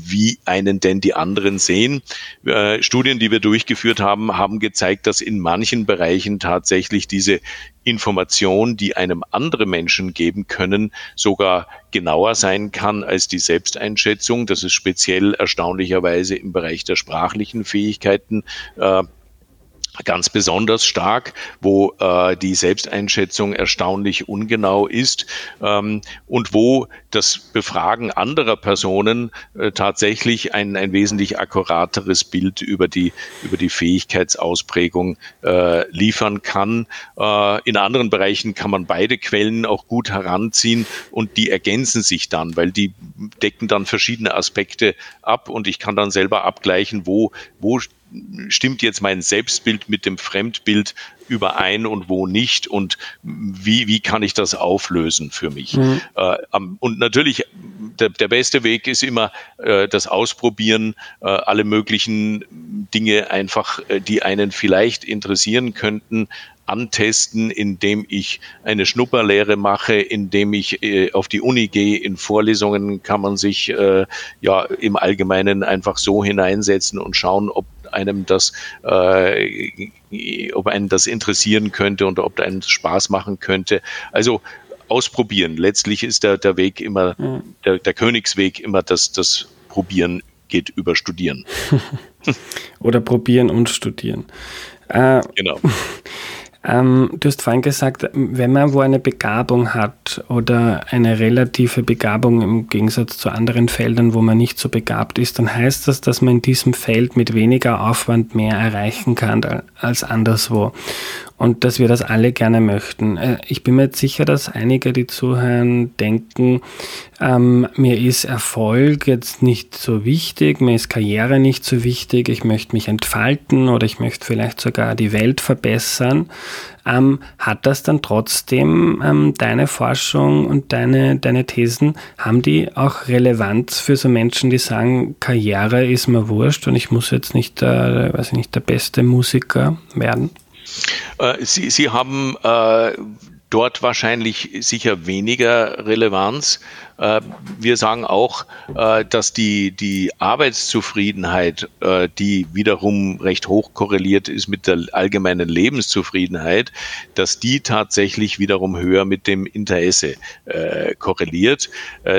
wie einen denn die anderen sehen. Äh, Studien, die wir durchgeführt haben, haben gezeigt, dass in manchen Bereichen tatsächlich diese Information, die einem andere Menschen geben können, sogar genauer sein kann als die Selbsteinschätzung. Das ist speziell erstaunlicherweise im Bereich der sprachlichen Fähigkeiten äh, ganz besonders stark, wo äh, die Selbsteinschätzung erstaunlich ungenau ist ähm, und wo das Befragen anderer Personen äh, tatsächlich ein, ein wesentlich akkurateres Bild über die, über die Fähigkeitsausprägung äh, liefern kann. Äh, in anderen Bereichen kann man beide Quellen auch gut heranziehen und die ergänzen sich dann, weil die decken dann verschiedene Aspekte ab und ich kann dann selber abgleichen, wo, wo stimmt jetzt mein Selbstbild mit dem Fremdbild überein und wo nicht und wie, wie kann ich das auflösen für mich. Mhm. Äh, und natürlich, der, der beste Weg ist immer äh, das Ausprobieren, äh, alle möglichen Dinge einfach, die einen vielleicht interessieren könnten, antesten, indem ich eine Schnupperlehre mache, indem ich äh, auf die Uni gehe. In Vorlesungen kann man sich äh, ja im Allgemeinen einfach so hineinsetzen und schauen, ob einem das, äh, ob einen das interessieren könnte und ob einen Spaß machen könnte. Also ausprobieren. Letztlich ist der, der Weg immer, mhm. der, der Königsweg immer das, das Probieren geht über Studieren. Oder probieren und studieren. Äh, genau. Ähm, du hast vorhin gesagt, wenn man wo eine Begabung hat oder eine relative Begabung im Gegensatz zu anderen Feldern, wo man nicht so begabt ist, dann heißt das, dass man in diesem Feld mit weniger Aufwand mehr erreichen kann als anderswo. Und dass wir das alle gerne möchten. Äh, ich bin mir jetzt sicher, dass einige, die zuhören, denken, ähm, mir ist Erfolg jetzt nicht so wichtig, mir ist Karriere nicht so wichtig, ich möchte mich entfalten oder ich möchte vielleicht sogar die Welt verbessern. Ähm, hat das dann trotzdem ähm, deine Forschung und deine, deine Thesen, haben die auch Relevanz für so Menschen, die sagen, Karriere ist mir wurscht und ich muss jetzt nicht der, weiß ich nicht, der beste Musiker werden? Äh, Sie, Sie haben äh, dort wahrscheinlich sicher weniger Relevanz. Äh, wir sagen auch, äh, dass die, die Arbeitszufriedenheit, äh, die wiederum recht hoch korreliert ist mit der allgemeinen Lebenszufriedenheit, dass die tatsächlich wiederum höher mit dem Interesse korreliert.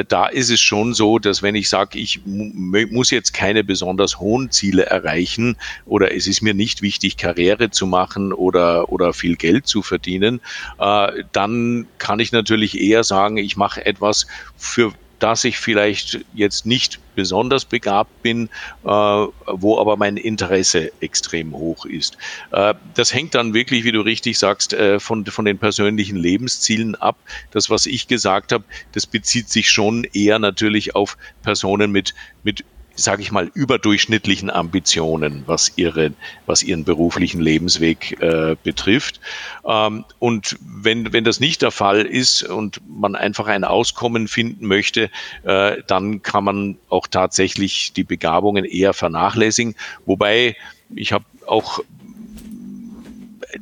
Da ist es schon so, dass wenn ich sage, ich muss jetzt keine besonders hohen Ziele erreichen oder es ist mir nicht wichtig, Karriere zu machen oder, oder viel Geld zu verdienen, dann kann ich natürlich eher sagen, ich mache etwas, für das ich vielleicht jetzt nicht besonders begabt bin, äh, wo aber mein Interesse extrem hoch ist. Äh, das hängt dann wirklich, wie du richtig sagst, äh, von, von den persönlichen Lebenszielen ab. Das, was ich gesagt habe, das bezieht sich schon eher natürlich auf Personen mit, mit sage ich mal, überdurchschnittlichen Ambitionen, was, ihre, was ihren beruflichen Lebensweg äh, betrifft. Ähm, und wenn, wenn das nicht der Fall ist und man einfach ein Auskommen finden möchte, äh, dann kann man auch tatsächlich die Begabungen eher vernachlässigen. Wobei ich habe auch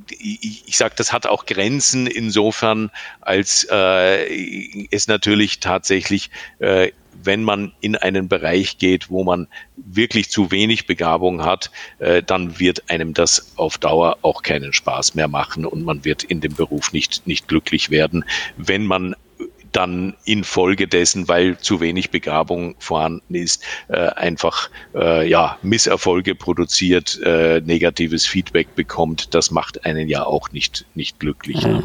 ich, ich sage, das hat auch Grenzen insofern, als äh, es natürlich tatsächlich äh, wenn man in einen Bereich geht, wo man wirklich zu wenig Begabung hat, äh, dann wird einem das auf Dauer auch keinen Spaß mehr machen und man wird in dem Beruf nicht, nicht glücklich werden, wenn man dann infolgedessen, weil zu wenig Begabung vorhanden ist, äh, einfach äh, ja, Misserfolge produziert, äh, negatives Feedback bekommt. Das macht einen ja auch nicht, nicht glücklich. Mhm.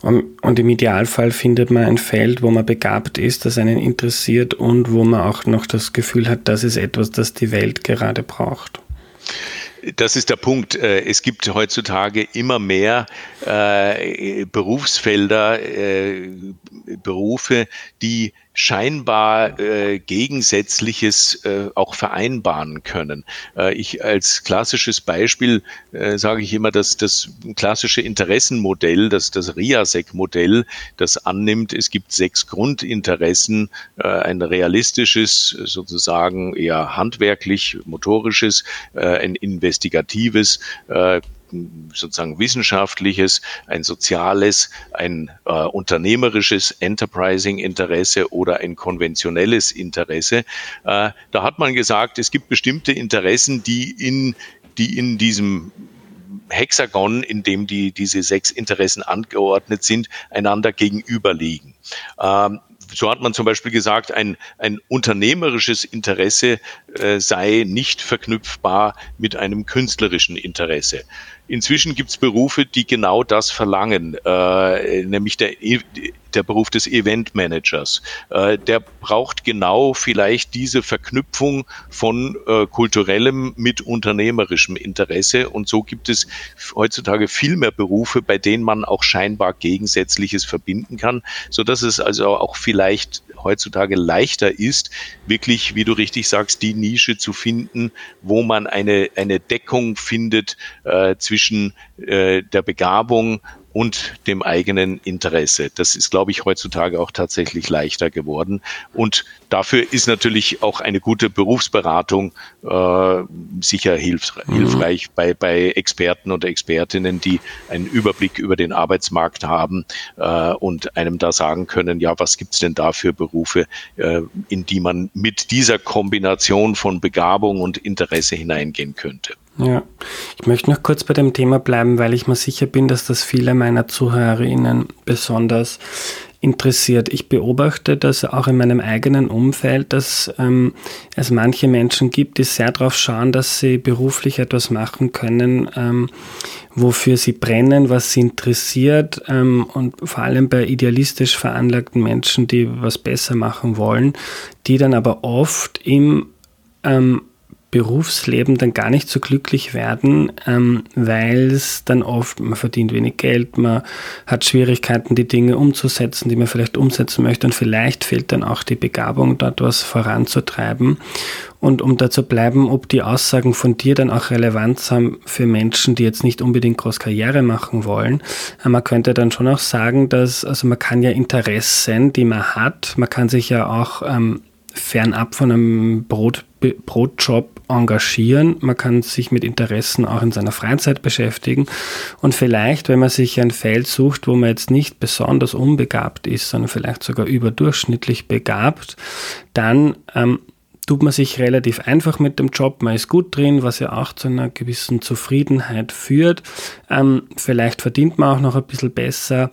Und, und, im Idealfall findet man ein Feld, wo man begabt ist, das einen interessiert und wo man auch noch das Gefühl hat, das ist etwas, das die Welt gerade braucht. Das ist der Punkt. Äh, es gibt heutzutage immer mehr äh, Berufsfelder, äh, Berufe, die scheinbar äh, Gegensätzliches äh, auch vereinbaren können. Äh, ich als klassisches Beispiel äh, sage ich immer, dass das klassische Interessenmodell, das das RIASEC-Modell, das annimmt, es gibt sechs Grundinteressen, äh, ein realistisches, sozusagen eher handwerklich, motorisches, äh, ein investigatives, äh, sozusagen wissenschaftliches, ein soziales, ein äh, unternehmerisches Enterprising-Interesse oder ein konventionelles Interesse. Äh, da hat man gesagt, es gibt bestimmte Interessen, die in, die in diesem Hexagon, in dem die, diese sechs Interessen angeordnet sind, einander gegenüberliegen. Ähm, so hat man zum Beispiel gesagt, ein, ein unternehmerisches Interesse äh, sei nicht verknüpfbar mit einem künstlerischen Interesse. Inzwischen gibt es Berufe, die genau das verlangen, äh, nämlich der, e, der Beruf des Event Managers. Äh, der braucht genau vielleicht diese Verknüpfung von äh, kulturellem mit unternehmerischem Interesse. Und so gibt es heutzutage viel mehr Berufe, bei denen man auch scheinbar Gegensätzliches verbinden kann, so dass es also auch vielleicht heutzutage leichter ist, wirklich, wie du richtig sagst, die Nische zu finden, wo man eine, eine Deckung findet äh, zwischen äh, der Begabung und dem eigenen Interesse. Das ist, glaube ich, heutzutage auch tatsächlich leichter geworden. Und dafür ist natürlich auch eine gute Berufsberatung äh, sicher hilf mhm. hilfreich bei, bei Experten und Expertinnen, die einen Überblick über den Arbeitsmarkt haben äh, und einem da sagen können, ja, was gibt's denn da für Berufe, äh, in die man mit dieser Kombination von Begabung und Interesse hineingehen könnte. Ja, ich möchte noch kurz bei dem Thema bleiben, weil ich mir sicher bin, dass das viele meiner ZuhörerInnen besonders interessiert. Ich beobachte das auch in meinem eigenen Umfeld, dass ähm, es manche Menschen gibt, die sehr darauf schauen, dass sie beruflich etwas machen können, ähm, wofür sie brennen, was sie interessiert ähm, und vor allem bei idealistisch veranlagten Menschen, die was besser machen wollen, die dann aber oft im ähm, Berufsleben dann gar nicht so glücklich werden, ähm, weil es dann oft, man verdient wenig Geld, man hat Schwierigkeiten, die Dinge umzusetzen, die man vielleicht umsetzen möchte und vielleicht fehlt dann auch die Begabung, dort was voranzutreiben. Und um da zu bleiben, ob die Aussagen von dir dann auch Relevanz haben für Menschen, die jetzt nicht unbedingt groß Karriere machen wollen. Äh, man könnte dann schon auch sagen, dass, also man kann ja Interessen, die man hat, man kann sich ja auch ähm, fernab von einem Brot, Brotjob engagieren. Man kann sich mit Interessen auch in seiner Freizeit beschäftigen. Und vielleicht, wenn man sich ein Feld sucht, wo man jetzt nicht besonders unbegabt ist, sondern vielleicht sogar überdurchschnittlich begabt, dann ähm, tut man sich relativ einfach mit dem Job. Man ist gut drin, was ja auch zu einer gewissen Zufriedenheit führt. Ähm, vielleicht verdient man auch noch ein bisschen besser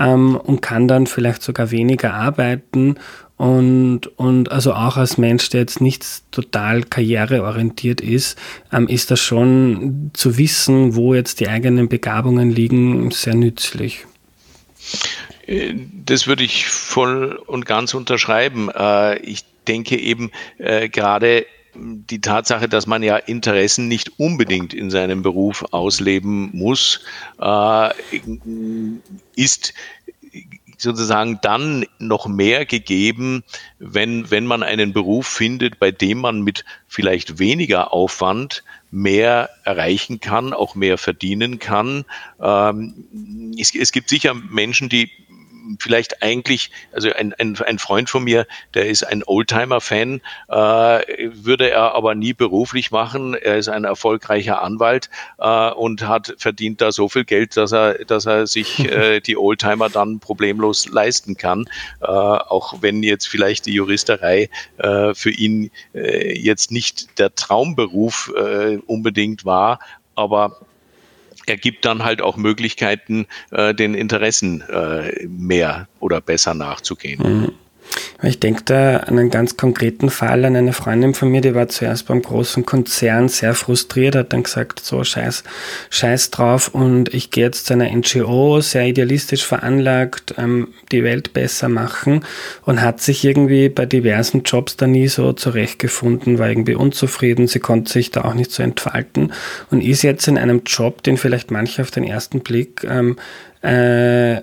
ähm, und kann dann vielleicht sogar weniger arbeiten und, und also auch als Mensch, der jetzt nicht total karriereorientiert ist, ähm, ist das schon zu wissen, wo jetzt die eigenen Begabungen liegen, sehr nützlich. Äh, das würde ich voll und ganz unterschreiben. Äh, ich denke eben äh, gerade die Tatsache, dass man ja Interessen nicht unbedingt in seinem Beruf ausleben muss, ist sozusagen dann noch mehr gegeben, wenn, wenn man einen Beruf findet, bei dem man mit vielleicht weniger Aufwand mehr erreichen kann, auch mehr verdienen kann. Ähm, es, es gibt sicher Menschen, die vielleicht eigentlich, also ein, ein, ein Freund von mir, der ist ein Oldtimer-Fan, äh, würde er aber nie beruflich machen. Er ist ein erfolgreicher Anwalt äh, und hat verdient da so viel Geld, dass er, dass er sich äh, die Oldtimer dann problemlos leisten kann. Äh, auch wenn jetzt vielleicht die Juristerei äh, für ihn äh, jetzt nicht der Traumberuf äh, unbedingt war, aber er gibt dann halt auch Möglichkeiten, äh, den Interessen äh, mehr oder besser nachzugehen. Mhm. Ich denke da an einen ganz konkreten Fall, an eine Freundin von mir, die war zuerst beim großen Konzern sehr frustriert, hat dann gesagt, so scheiß, scheiß drauf und ich gehe jetzt zu einer NGO, sehr idealistisch veranlagt, ähm, die Welt besser machen und hat sich irgendwie bei diversen Jobs da nie so zurechtgefunden, war irgendwie unzufrieden, sie konnte sich da auch nicht so entfalten und ist jetzt in einem Job, den vielleicht manche auf den ersten Blick ähm, äh,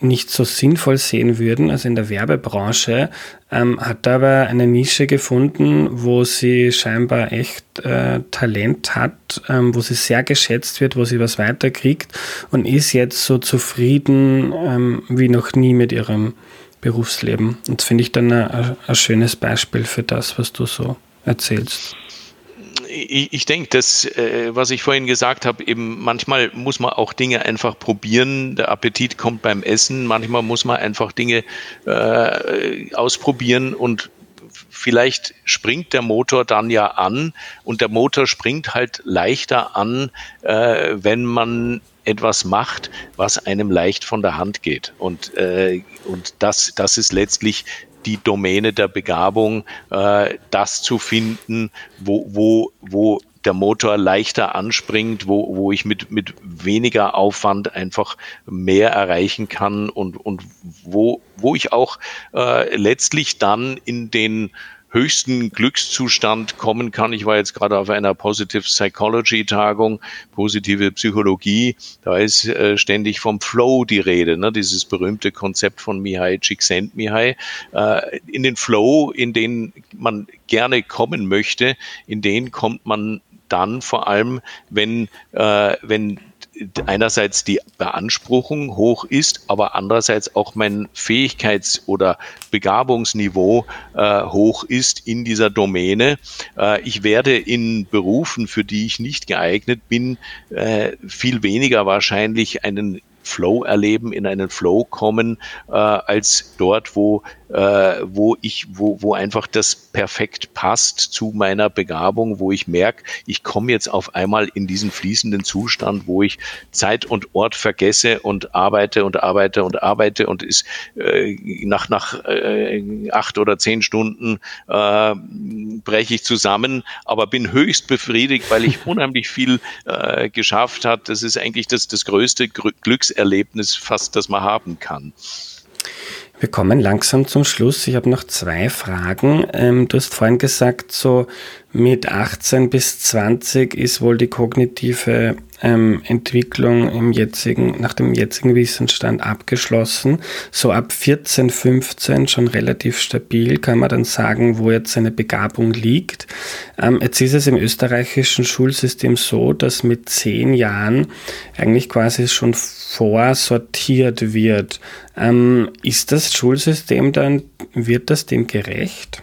nicht so sinnvoll sehen würden, also in der Werbebranche, ähm, hat aber eine Nische gefunden, wo sie scheinbar echt äh, Talent hat, ähm, wo sie sehr geschätzt wird, wo sie was weiterkriegt und ist jetzt so zufrieden ähm, wie noch nie mit ihrem Berufsleben. Und das finde ich dann ein, ein schönes Beispiel für das, was du so erzählst ich, ich denke, das, äh, was ich vorhin gesagt habe, eben manchmal muss man auch Dinge einfach probieren. Der Appetit kommt beim Essen. Manchmal muss man einfach Dinge äh, ausprobieren und vielleicht springt der Motor dann ja an und der Motor springt halt leichter an, äh, wenn man etwas macht, was einem leicht von der Hand geht. Und, äh, und das, das ist letztlich die Domäne der Begabung, äh, das zu finden, wo, wo, wo der Motor leichter anspringt, wo, wo ich mit, mit weniger Aufwand einfach mehr erreichen kann und, und wo, wo ich auch äh, letztlich dann in den höchsten Glückszustand kommen kann. Ich war jetzt gerade auf einer Positive Psychology Tagung, positive Psychologie. Da ist äh, ständig vom Flow die Rede, ne? dieses berühmte Konzept von Mihai Csikszentmihalyi. Äh, in den Flow, in den man gerne kommen möchte, in den kommt man dann vor allem, wenn, äh, wenn einerseits die Beanspruchung hoch ist, aber andererseits auch mein Fähigkeits- oder Begabungsniveau äh, hoch ist in dieser Domäne. Äh, ich werde in Berufen, für die ich nicht geeignet bin, äh, viel weniger wahrscheinlich einen Flow erleben, in einen Flow kommen, äh, als dort, wo äh, wo ich, wo, wo einfach das perfekt passt zu meiner Begabung, wo ich merke, ich komme jetzt auf einmal in diesen fließenden Zustand, wo ich Zeit und Ort vergesse und arbeite und arbeite und arbeite und ist äh, nach, nach äh, acht oder zehn Stunden äh, breche ich zusammen, aber bin höchst befriedigt, weil ich unheimlich viel äh, geschafft hat. Das ist eigentlich das, das größte Glückserlebnis fast, das man haben kann. Wir kommen langsam zum Schluss. Ich habe noch zwei Fragen. Ähm, du hast vorhin gesagt, so mit 18 bis 20 ist wohl die kognitive ähm, Entwicklung im jetzigen, nach dem jetzigen Wissensstand abgeschlossen. So ab 14, 15 schon relativ stabil kann man dann sagen, wo jetzt seine Begabung liegt. Ähm, jetzt ist es im österreichischen Schulsystem so, dass mit zehn Jahren eigentlich quasi schon vorsortiert wird. Ähm, ist das Schulsystem dann, wird das dem gerecht?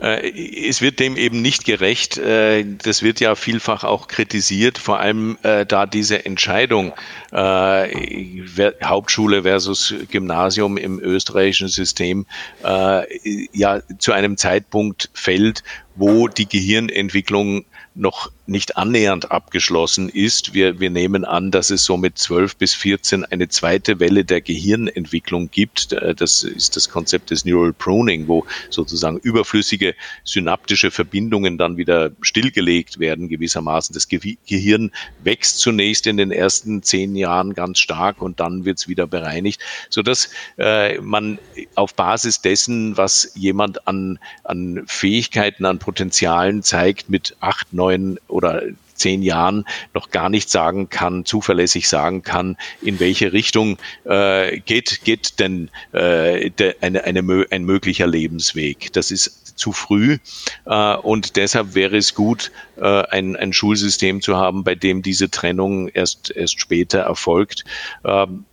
Äh, es wird dem eben nicht gerecht. Äh, das wird ja vielfach auch kritisiert, vor allem äh, da diese Entscheidung Hauptschule versus Gymnasium im österreichischen System ja zu einem Zeitpunkt fällt, wo die Gehirnentwicklung noch nicht annähernd abgeschlossen ist. Wir, wir nehmen an, dass es so mit 12 bis 14 eine zweite Welle der Gehirnentwicklung gibt. Äh, das ist das Konzept des Neural Pruning, wo sozusagen überflüssige synaptische Verbindungen dann wieder stillgelegt werden gewissermaßen. Das Gehirn wächst zunächst in den ersten zehn Jahren ganz stark und dann wird es wieder bereinigt, sodass äh, man auf Basis dessen, was jemand an, an Fähigkeiten, an Potenzialen zeigt, mit acht, neun oder zehn Jahren noch gar nicht sagen kann, zuverlässig sagen kann, in welche Richtung äh, geht, geht denn äh, de, eine, eine, ein möglicher Lebensweg. Das ist zu früh. Äh, und deshalb wäre es gut, äh, ein, ein Schulsystem zu haben, bei dem diese Trennung erst, erst später erfolgt. Ähm,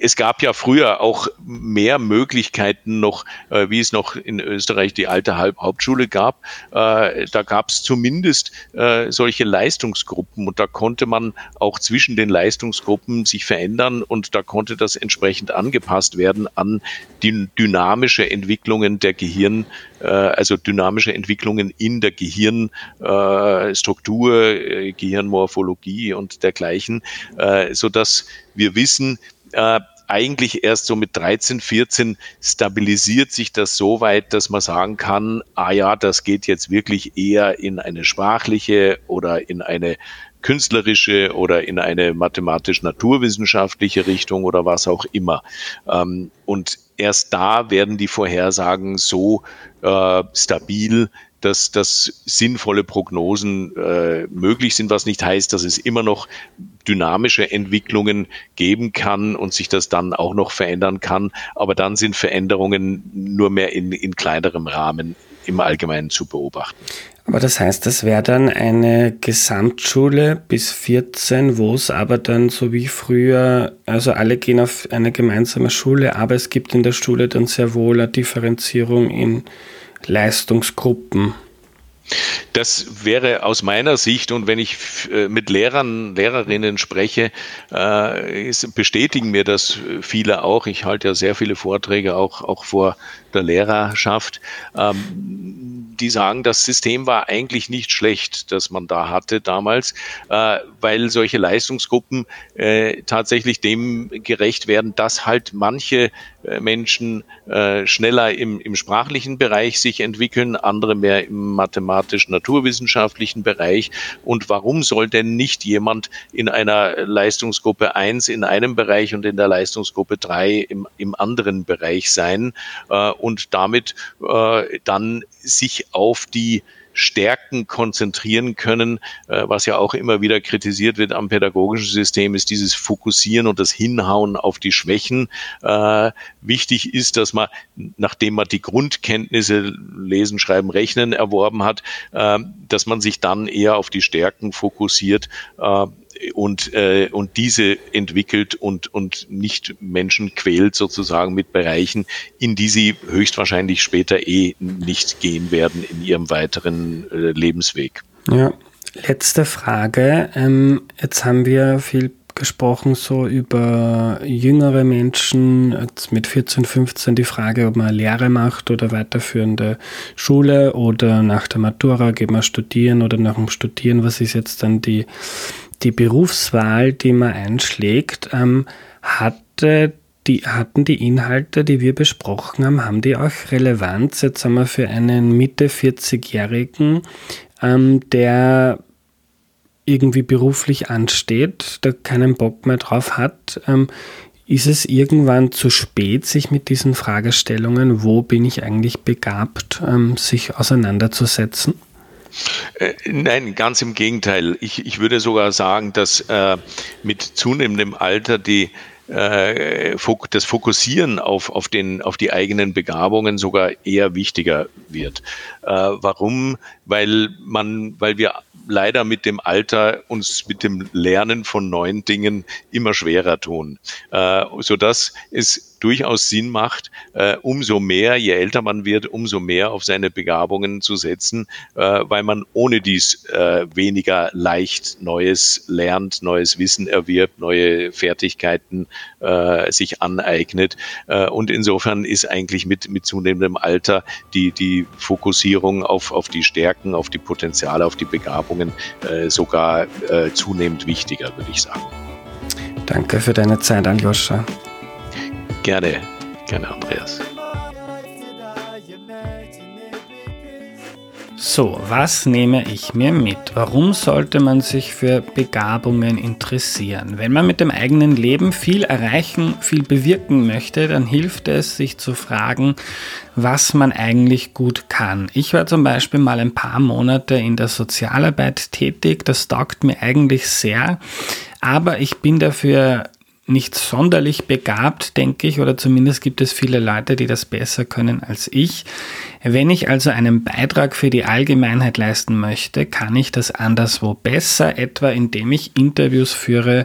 es gab ja früher auch mehr Möglichkeiten noch, äh, wie es noch in Österreich die alte Hauptschule gab. Da gab es zumindest solche Leistungsgruppen und da konnte man auch zwischen den Leistungsgruppen sich verändern und da konnte das entsprechend angepasst werden an die dynamische Entwicklungen der Gehirn, also dynamische Entwicklungen in der Gehirnstruktur, äh, Gehirnmorphologie und dergleichen, äh, so dass wir wissen, äh, eigentlich erst so mit 13, 14 stabilisiert sich das so weit, dass man sagen kann, ah ja, das geht jetzt wirklich eher in eine sprachliche oder in eine künstlerische oder in eine mathematisch-naturwissenschaftliche Richtung oder was auch immer. Ähm, und erst da werden die Vorhersagen so äh, stabil, dass, dass sinnvolle Prognosen äh, möglich sind, was nicht heißt, dass es immer noch dynamische Entwicklungen geben kann und sich das dann auch noch verändern kann. Aber dann sind Veränderungen nur mehr in, in kleinerem Rahmen im Allgemeinen zu beobachten. Aber das heißt, das wäre dann eine Gesamtschule bis 14, wo es aber dann so wie früher, also alle gehen auf eine gemeinsame Schule, aber es gibt in der Schule dann sehr wohl eine Differenzierung in Leistungsgruppen. Das wäre aus meiner Sicht, und wenn ich äh, mit Lehrern, Lehrerinnen spreche, äh, bestätigen mir das viele auch. Ich halte ja sehr viele Vorträge auch, auch vor der Lehrerschaft. Ähm, die sagen, das System war eigentlich nicht schlecht, das man da hatte damals, äh, weil solche Leistungsgruppen äh, tatsächlich dem gerecht werden, dass halt manche äh, Menschen äh, schneller im, im sprachlichen Bereich sich entwickeln, andere mehr im mathematisch-naturwissenschaftlichen Bereich. Und warum soll denn nicht jemand in einer Leistungsgruppe 1 in einem Bereich und in der Leistungsgruppe 3 im, im anderen Bereich sein äh, und damit äh, dann sich auf die Stärken konzentrieren können, äh, was ja auch immer wieder kritisiert wird am pädagogischen System, ist dieses Fokussieren und das Hinhauen auf die Schwächen. Äh, wichtig ist, dass man, nachdem man die Grundkenntnisse Lesen, Schreiben, Rechnen erworben hat, äh, dass man sich dann eher auf die Stärken fokussiert und, äh, und diese entwickelt und, und nicht Menschen quält sozusagen mit Bereichen, in die sie höchstwahrscheinlich später eh nicht gehen werden in ihrem weiteren äh, Lebensweg. Ja, letzte Frage. Ähm, jetzt haben wir viel gesprochen, so über jüngere Menschen, mit 14, 15 die Frage, ob man Lehre macht oder weiterführende Schule oder nach der Matura geht man studieren oder nach dem Studieren, was ist jetzt dann die die Berufswahl, die man einschlägt, ähm, hatte die, hatten die Inhalte, die wir besprochen haben, haben die auch Relevanz jetzt einmal für einen Mitte 40-Jährigen, ähm, der irgendwie beruflich ansteht, der keinen Bock mehr drauf hat. Ähm, Ist es irgendwann zu spät, sich mit diesen Fragestellungen, wo bin ich eigentlich begabt, ähm, sich auseinanderzusetzen? Äh, nein, ganz im Gegenteil. Ich, ich würde sogar sagen, dass äh, mit zunehmendem Alter die äh, das Fokussieren auf, auf, den, auf die eigenen Begabungen sogar eher wichtiger wird. Äh, warum? Weil man, weil wir leider mit dem Alter uns mit dem Lernen von neuen Dingen immer schwerer tun, äh, sodass es durchaus Sinn macht, äh, umso mehr, je älter man wird, umso mehr auf seine Begabungen zu setzen, äh, weil man ohne dies äh, weniger leicht Neues lernt, neues Wissen erwirbt, neue Fertigkeiten äh, sich aneignet. Äh, und insofern ist eigentlich mit, mit zunehmendem Alter die, die Fokussierung auf, auf die Stärken, auf die Potenziale, auf die Begabungen äh, sogar zunehmend wichtiger, würde ich sagen. Danke für deine Zeit, Aljoscha. Gerne, gerne, Andreas. So, was nehme ich mir mit? Warum sollte man sich für Begabungen interessieren? Wenn man mit dem eigenen Leben viel erreichen, viel bewirken möchte, dann hilft es, sich zu fragen, was man eigentlich gut kann. Ich war zum Beispiel mal ein paar Monate in der Sozialarbeit tätig. Das taugt mir eigentlich sehr. Aber ich bin dafür nicht sonderlich begabt, denke ich, oder zumindest gibt es viele Leute, die das besser können als ich. Wenn ich also einen Beitrag für die Allgemeinheit leisten möchte, kann ich das anderswo besser, etwa indem ich Interviews führe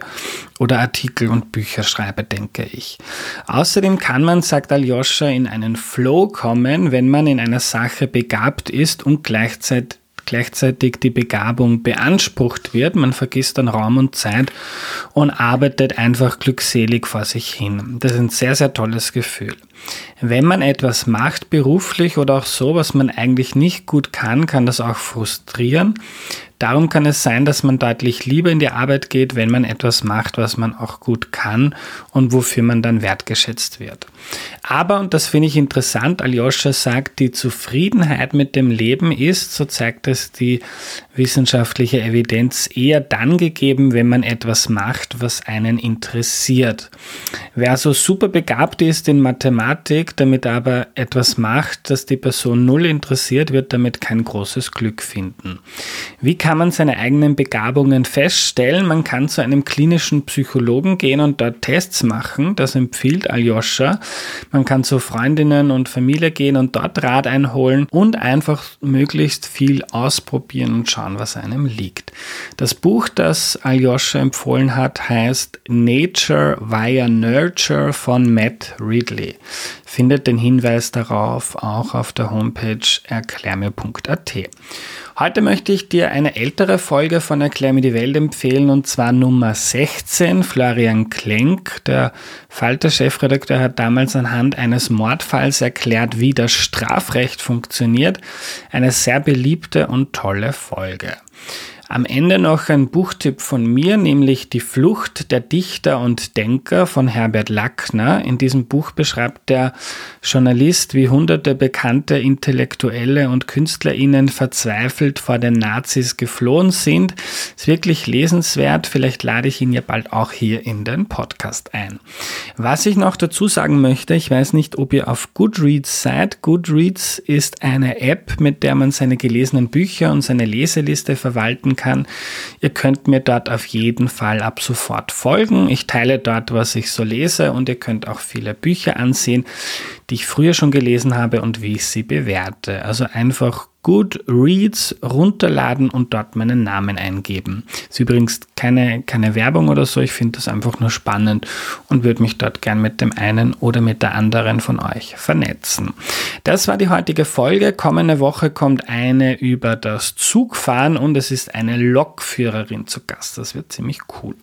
oder Artikel und Bücher schreibe, denke ich. Außerdem kann man, sagt Aljoscha, in einen Flow kommen, wenn man in einer Sache begabt ist und gleichzeitig gleichzeitig die Begabung beansprucht wird. Man vergisst dann Raum und Zeit und arbeitet einfach glückselig vor sich hin. Das ist ein sehr, sehr tolles Gefühl. Wenn man etwas macht, beruflich oder auch so, was man eigentlich nicht gut kann, kann das auch frustrieren. Darum kann es sein, dass man deutlich lieber in die Arbeit geht, wenn man etwas macht, was man auch gut kann und wofür man dann wertgeschätzt wird. Aber, und das finde ich interessant, Aljoscha sagt, die Zufriedenheit mit dem Leben ist, so zeigt es die wissenschaftliche Evidenz, eher dann gegeben, wenn man etwas macht, was einen interessiert. Wer so super begabt ist in Mathematik, damit aber etwas macht, das die Person null interessiert, wird damit kein großes Glück finden. Wie kann man seine eigenen Begabungen feststellen? Man kann zu einem klinischen Psychologen gehen und dort Tests machen. Das empfiehlt Aljoscha. Man kann zu Freundinnen und Familie gehen und dort Rat einholen und einfach möglichst viel ausprobieren und schauen, was einem liegt. Das Buch, das Aljoscha empfohlen hat, heißt Nature via Nurture von Matt Ridley. Findet den Hinweis darauf auch auf der Homepage erklärmir.at. Heute möchte ich dir eine ältere Folge von Erklär mir die Welt empfehlen und zwar Nummer 16. Florian Klenk, der Falter-Chefredakteur, hat damals anhand eines Mordfalls erklärt, wie das Strafrecht funktioniert. Eine sehr beliebte und tolle Folge. Am Ende noch ein Buchtipp von mir, nämlich Die Flucht der Dichter und Denker von Herbert Lackner. In diesem Buch beschreibt der Journalist, wie hunderte bekannte Intellektuelle und KünstlerInnen verzweifelt vor den Nazis geflohen sind. Ist wirklich lesenswert. Vielleicht lade ich ihn ja bald auch hier in den Podcast ein. Was ich noch dazu sagen möchte, ich weiß nicht, ob ihr auf Goodreads seid. Goodreads ist eine App, mit der man seine gelesenen Bücher und seine Leseliste verwalten kann kann. Ihr könnt mir dort auf jeden Fall ab sofort folgen. Ich teile dort, was ich so lese und ihr könnt auch viele Bücher ansehen, die ich früher schon gelesen habe und wie ich sie bewerte. Also einfach Goodreads runterladen und dort meinen Namen eingeben. Ist übrigens keine, keine Werbung oder so, ich finde das einfach nur spannend und würde mich dort gern mit dem einen oder mit der anderen von euch vernetzen. Das war die heutige Folge. Kommende Woche kommt eine über das Zugfahren und es ist eine Lokführerin zu Gast. Das wird ziemlich cool.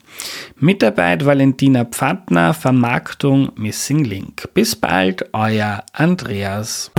Mitarbeit Valentina Pfadner, Vermarktung Missing Link. Bis bald, euer Andreas.